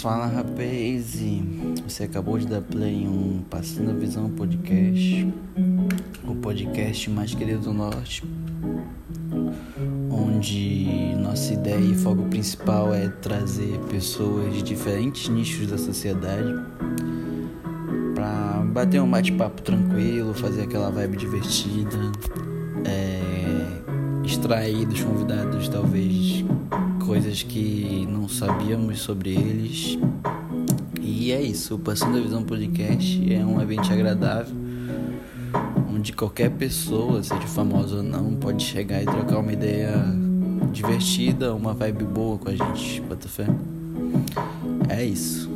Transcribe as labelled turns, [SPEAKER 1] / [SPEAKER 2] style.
[SPEAKER 1] Fala rapaz, você acabou de dar play em um Passando a Visão podcast, o podcast mais querido do Norte, onde nossa ideia e foco principal é trazer pessoas de diferentes nichos da sociedade para bater um bate-papo tranquilo, fazer aquela vibe divertida, é, extrair dos convidados talvez coisas que não sabíamos sobre eles. E é isso, o Passando a Visão Podcast é um evento agradável, onde qualquer pessoa, seja famosa ou não, pode chegar e trocar uma ideia divertida, uma vibe boa com a gente, bota. É isso.